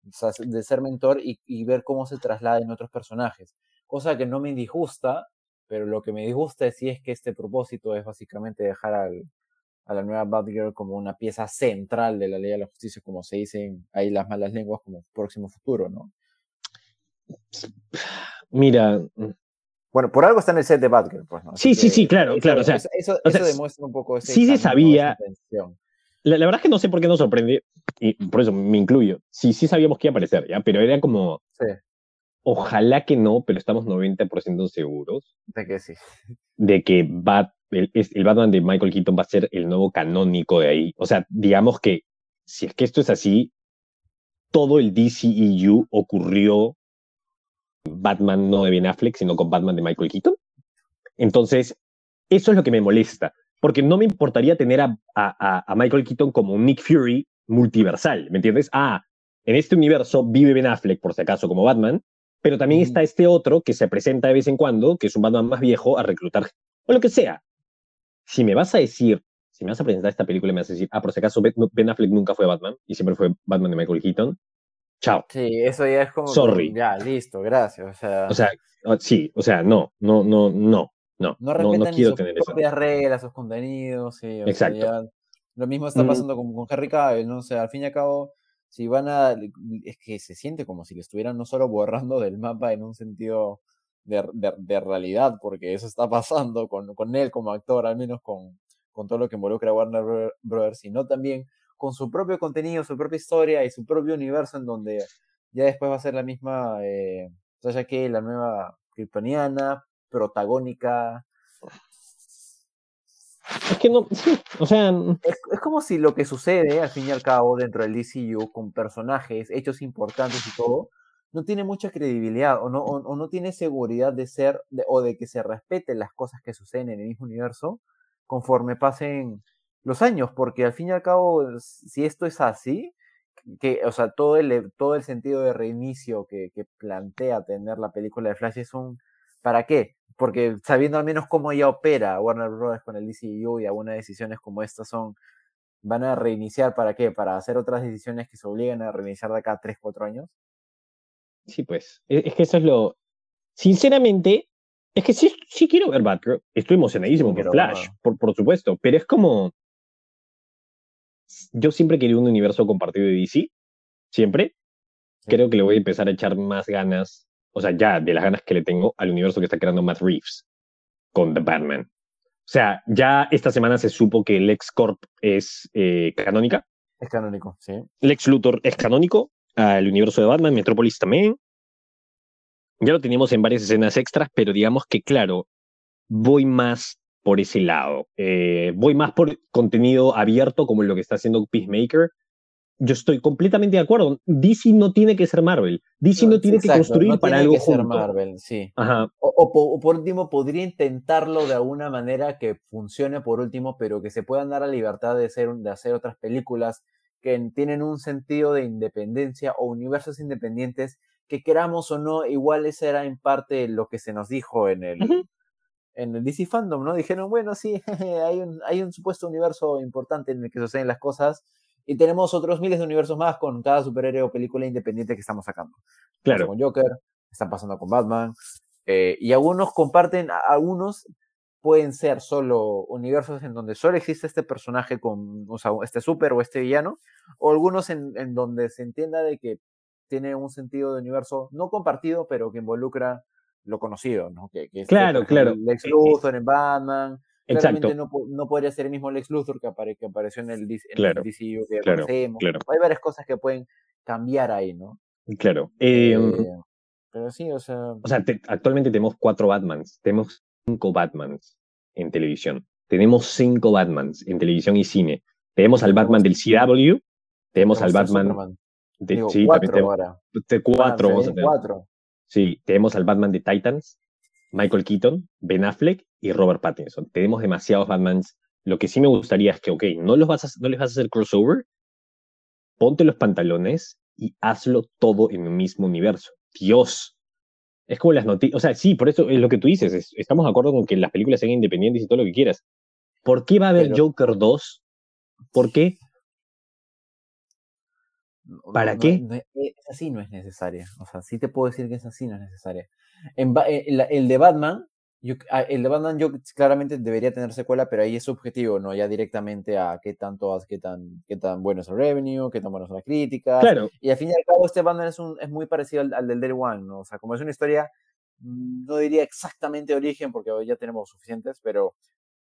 O sea, de ser mentor y, ver cómo se traslada en otros personajes. Cosa que no me disgusta, pero lo que me disgusta es si es que este propósito es básicamente dejar a la nueva Batgirl como una pieza central de la ley de la justicia, como se dicen ahí las malas lenguas como próximo futuro, ¿no? Mira. Bueno, por algo está en el set de Batgirl, pues, Sí, sí, sí, claro, claro. eso, demuestra un poco ese Sí se sabía. La, verdad es que no sé por qué nos sorprende, y por eso me incluyo. Sí, sí sabíamos que iba a aparecer, ¿ya? Pero era como. Sí. Ojalá que no, pero estamos 90% seguros. De que sí. De que Bat, el, el Batman de Michael Keaton va a ser el nuevo canónico de ahí. O sea, digamos que si es que esto es así, todo el DCEU ocurrió Batman no de Ben Affleck, sino con Batman de Michael Keaton. Entonces, eso es lo que me molesta, porque no me importaría tener a, a, a Michael Keaton como un Nick Fury multiversal, ¿me entiendes? Ah, en este universo vive Ben Affleck, por si acaso, como Batman, pero también está este otro que se presenta de vez en cuando, que es un Batman más viejo, a reclutar, o lo que sea. Si me vas a decir, si me vas a presentar esta película y me vas a decir, ah, por si acaso Ben Affleck nunca fue Batman y siempre fue Batman de Michael Keaton, chao. Sí, eso ya es como. Sorry. ya, listo, gracias. O sea, o sea, sí, o sea, no, no, no, no. No, no, no, quiero sus tener propias reglas, sus contenidos. Sí, Exacto. lo mismo está mm. pasando con, con Harry Cavill, ¿no? O sea, al fin y al cabo, si van a. Es que se siente como si le estuvieran no solo borrando del mapa en un sentido de, de, realidad, porque eso está pasando con, con, él como actor, al menos con, con todo lo que involucra a Warner Brothers, sino también con su propio contenido, su propia historia y su propio universo, en donde ya después va a ser la misma. Eh, Sasha que la nueva kryptoniana, protagónica. Es que no, o sea... Es, como si lo que sucede, al fin y al cabo, dentro del DCU, con personajes, hechos importantes y todo, no tiene mucha credibilidad o no, o, no tiene seguridad de ser o de que se respeten las cosas que suceden en el mismo universo conforme pasen los años, porque al fin y al cabo, si esto es así, que, o sea, todo el, todo el sentido de reinicio que, que plantea tener la película de Flash es un ¿para qué? Porque sabiendo al menos cómo ya opera Warner Bros. con el DCU y algunas decisiones como estas son, van a reiniciar para qué? Para hacer otras decisiones que se obliguen a reiniciar de acá 3, 4 años. Sí, pues, e, es que eso es lo... Sinceramente, es que sí, sí quiero ver Batgirl. Estoy emocionadísimo por Flash, por, por supuesto, pero es como... Yo siempre quería un universo compartido de DC, siempre. Creo que le voy a empezar a echar más ganas o sea, ya de las ganas que le tengo al universo que está creando Matt Reeves con The Batman. O sea, ya esta semana se supo que Lex Corp es eh, canónica. Es canónico, sí. Lex Luthor es canónico al universo de Batman, Metropolis también. Ya lo teníamos en varias escenas extras, pero digamos que, claro, voy más por ese lado. Eh, voy más por contenido abierto, como lo que está haciendo Peacemaker, yo estoy completamente de acuerdo. DC no tiene que ser Marvel. DC no, tiene que construir para algo que ser Marvel, sí. O, por último, podría intentarlo de alguna manera que funcione por último, pero que se puedan dar la libertad de hacer, de hacer otras películas que tienen un sentido de independencia o universos independientes que queramos o no, igual ese era en parte lo que se nos dijo en el, en el DC Fandom, ¿no? Dijeron, bueno, sí, hay un, hay un supuesto universo importante en el que suceden las cosas, y tenemos otros miles de universos más con cada superhéroe o película independiente que estamos sacando. Claro. Con Joker, están pasando con Batman. Eh, y algunos comparten, algunos pueden ser solo universos en donde solo existe este personaje con, o sea, este super o este villano, o algunos en, en donde se entienda de que tiene un sentido de universo no compartido, pero que involucra lo conocido, ¿no? Que, que claro, claro. Lex Luthor en Batman, Exacto. No, no, podría ser el mismo Lex Luthor que, apareció en el, en claro, DCU que claro, Claro. Hay varias cosas que pueden cambiar ahí, ¿no? Claro. Em, eh, pero sí, o sea. O sea, actualmente tenemos cuatro Batmans. Tenemos cinco Batmans en televisión. Tenemos cinco Batmans en televisión y cine. Tenemos al Batman del CW. Tenemos al Batman. De, sí, cuatro tenemos, ahora. De cuatro, vamos a tener. Cuatro. Sí, tenemos al Batman de Titans. Michael Keaton, Ben Affleck y Robert Pattinson. Tenemos demasiados Batmans. Lo que sí me gustaría es que, ok, no, los vas a, no les vas a hacer crossover, ponte los pantalones y hazlo todo en el mismo universo. Dios. Es como las noticias. O sea, sí, por eso es lo que tú dices. estamos de acuerdo con que las películas sean independientes y todo lo que quieras. ¿Por qué va a haber Joker 2? ¿Por qué? ¿Para qué? esa sí no es necesaria. O sea, sí te puedo decir que esa sí no es necesaria. En, eh, el, de Batman, yo, ah, el de Batman yo claramente debería tener secuela, pero ahí es subjetivo, ¿no? Ya directamente a qué tanto, qué tan, qué tan bueno es el revenue, qué tan bueno son las críticas. Claro. Y al fin y al cabo este Batman es, un, es muy parecido al, del Day One, ¿no? O sea, como es una historia, mm, no diría exactamente de origen, porque hoy ya tenemos suficientes, pero,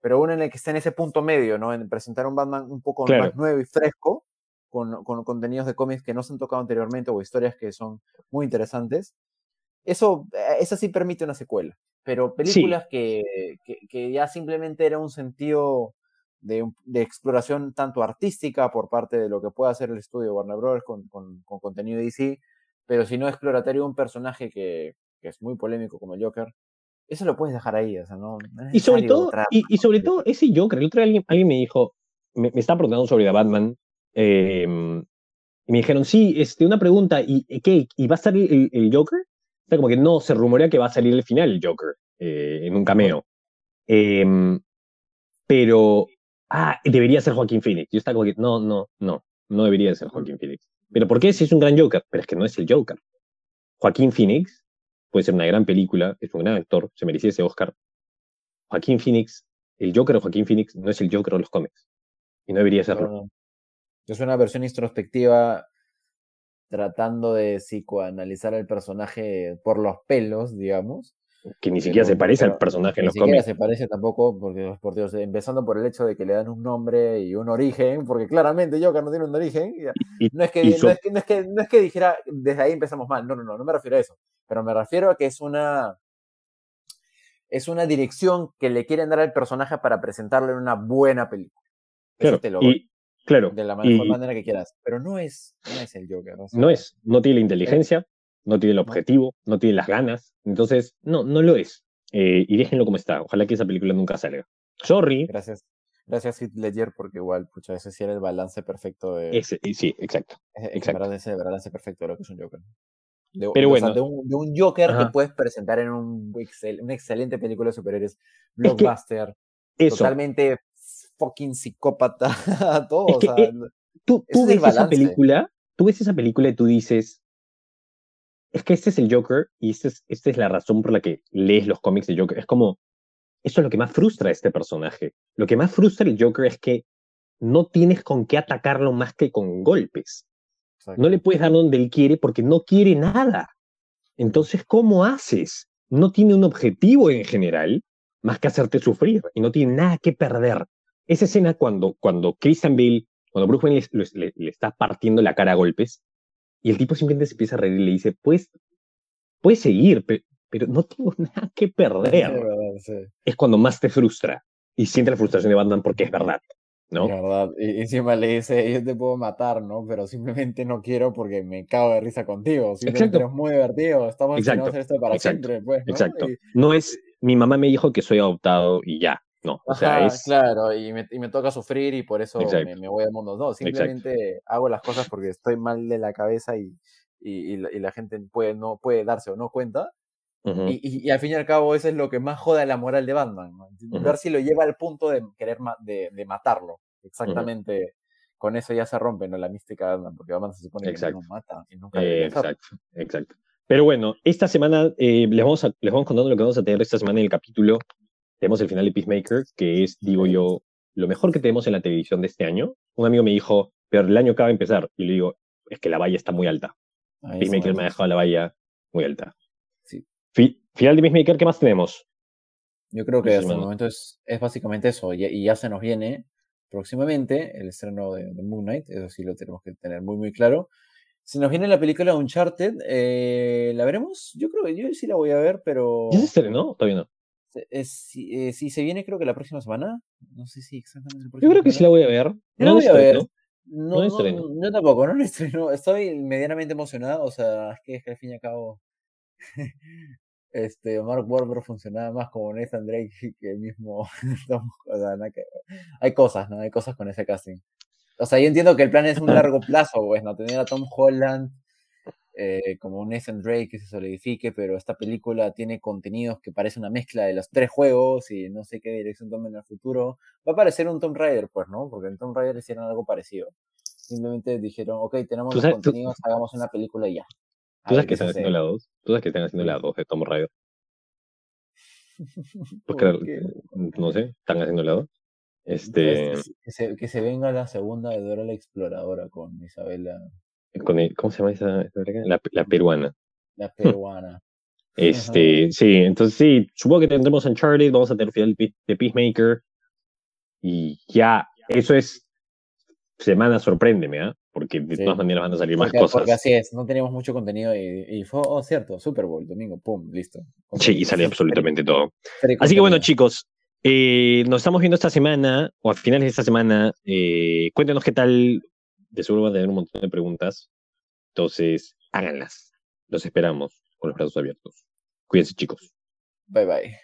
pero uno en el que está en ese punto medio, ¿no? En presentar un Batman un poco más nuevo y fresco, con, con contenidos de cómics que no se han tocado anteriormente o historias que son muy interesantes eso, eh, eso sí permite una secuela. Pero películas que, que, ya simplemente era un sentido de, de, exploración tanto artística por parte de lo que puede hacer el estudio Warner Bros. con, con, con contenido DC, pero si no exploratorio un personaje que, que, es muy polémico como el Joker, eso lo puedes dejar ahí, o sea, no, y sobre todo y, y, sobre todo ese Joker, el otro día alguien, alguien me dijo, me, me está preguntando sobre The Batman Em, y me dijeron, sí, este, una pregunta, ¿y qué? ¿Y va a salir el, Joker? O sea, como que no, se rumorea que va a salir el final el Joker, eh, en un cameo. Em, pero, ah, debería ser Joaquín Phoenix. Yo estaba como que, no, no, no, no debería ser Joaquín Phoenix. ¿Pero por qué si es un gran Joker? Pero es que no es el Joker. Joaquín Phoenix puede ser una gran película, es un gran actor, se merecía ese Oscar. Joaquín Phoenix, el Joker o Joaquín Phoenix no es el Joker de los cómics. Y no debería serlo. Es una versión introspectiva tratando de psicoanalizar al personaje por los pelos, digamos. Que ni siquiera se parece al personaje en los cómics. Ni siquiera se parece tampoco, porque por Dios, empezando por el hecho de que le dan un nombre y un origen, porque claramente Joker no tiene un origen. no, es que, no, es que, no, es que, no es que dijera desde ahí empezamos mal, no, no, no, no me refiero a eso, pero me refiero a que es una es una dirección que le quieren dar al personaje para presentarlo en una buena película. Claro, y, Claro. De la mejor manera que quieras. Pero no es, no es el Joker. no es. No tiene la inteligencia, no tiene el objetivo, no, tiene las ganas. Entonces, no, no lo es. Eh, y déjenlo como está. Ojalá que esa película nunca salga. Sorry. Gracias. Gracias, Heath Ledger, porque igual, pucha, ese sí era el balance perfecto de. Ese, sí, exacto. exacto. ese balance perfecto de lo que es un Joker. Pero bueno. de, un, Joker que puedes presentar en un una excelente película de superhéroes, blockbuster, totalmente fucking psicópata todo. Eh, tú, ves esa película, tú ves esa película y tú dices, es que este es el Joker y esta es, esta es la razón por la que lees los cómics de Joker. Es como, eso es lo que más frustra a este personaje. Lo que más frustra al Joker es que no tienes con qué atacarlo más que con golpes. No le puedes dar donde él quiere porque no quiere nada. Entonces, ¿cómo haces? No tiene un objetivo en general más que hacerte sufrir y no tiene nada que perder. Esa escena cuando, cuando Christian Bale, cuando Bruce Wayne le, está partiendo la cara a golpes, y el tipo simplemente se empieza a reír y le dice, pues, puedes seguir, pero, no tengo nada que perder. Es cuando más te frustra y siente la frustración de Batman porque es verdad. ¿no? verdad. Y encima le dice, yo te puedo matar, ¿no? Pero simplemente no quiero porque me cago de risa contigo. Simplemente es muy divertido. Estamos Exacto. hacer esto para siempre, pues, Exacto. No es, mi mamá me dijo que soy adoptado y ya. No, o sea, es... Claro, y me, y me, toca sufrir y por eso me, voy al mundo. No, simplemente hago las cosas porque estoy mal de la cabeza y, y, y, la, gente puede, no, puede darse o no cuenta. y, y, al fin y al cabo eso es lo que más joda la moral de Batman. Ver si lo lleva al punto de querer de, de matarlo. Exactamente. Con eso ya se rompe ¿no? la mística de Batman, porque Batman se supone que no mata y nunca Exacto, exacto. Pero bueno, esta semana eh, les, vamos a, les vamos contando lo que vamos a tener esta semana en el capítulo tenemos el final de Peacemaker, que es, digo yo, lo mejor que tenemos en la televisión de este año. Un amigo me dijo, pero el año acaba de empezar. Y le digo, es que la valla está muy alta. Peacemaker me ha dejado la valla muy alta. Sí. final de Peacemaker, ¿qué más tenemos? Yo creo que hasta el momento es, es básicamente eso. Y, ya se nos viene próximamente el estreno de, Moon Knight. Eso sí lo tenemos que tener muy, muy claro. Se nos viene la película Uncharted. Eh, ¿La veremos? Yo creo que yo sí la voy a ver, pero. ¿Ya se estrenó? Todavía no. Es, eh, si se viene, creo que la próxima semana. No sé si exactamente. Yo creo que sí la voy a ver. no la voy a ver. No, no, tampoco, no estreno. Estoy medianamente emocionado. O sea, es que, es que al fin y al cabo. este, Mark Wahlberg funcionaba más como Nathan Drake que el mismo hay cosas, ¿no? Hay cosas con ese casting. O sea, yo entiendo que el plan es un largo plazo, pues, ¿no? Tener a Tom Holland, eh, como un Nathan Drake que se solidifique, pero esta película tiene contenidos que parece una mezcla de los tres juegos y no sé qué dirección tomen en el futuro. Va a parecer un Tomb Raider, pues, ¿no? Porque en Tomb Raider hicieron algo parecido. Simplemente dijeron, ok, tenemos los contenidos, hagamos una película y ya. ¿Tú sabes que están haciendo la 2? ¿Tú sabes que están haciendo la 2 de Tomb Raider? Porque, no sé, están haciendo la 2. Este... Que se, que se venga la segunda de Dora la Exploradora con Isabela ¿Cómo se llama esa? La, la peruana. La peruana. Este, sí, entonces sí, supongo que tendremos Uncharted, vamos a tener final de Peacemaker. Y ya, eso es semana sorpréndeme, ¿ah? Porque de todas maneras van a salir más cosas. Porque así es, no teníamos mucho contenido y, fue, oh, cierto, Super Bowl, domingo, pum, listo. Sí, y salió absolutamente todo. Así que bueno, chicos, eh, nos estamos viendo esta semana, o a finales de esta semana. Eh, cuéntenos qué tal de seguro van a tener un montón de preguntas. Entonces, háganlas. Los esperamos con los brazos abiertos. Cuídense, chicos. Bye bye.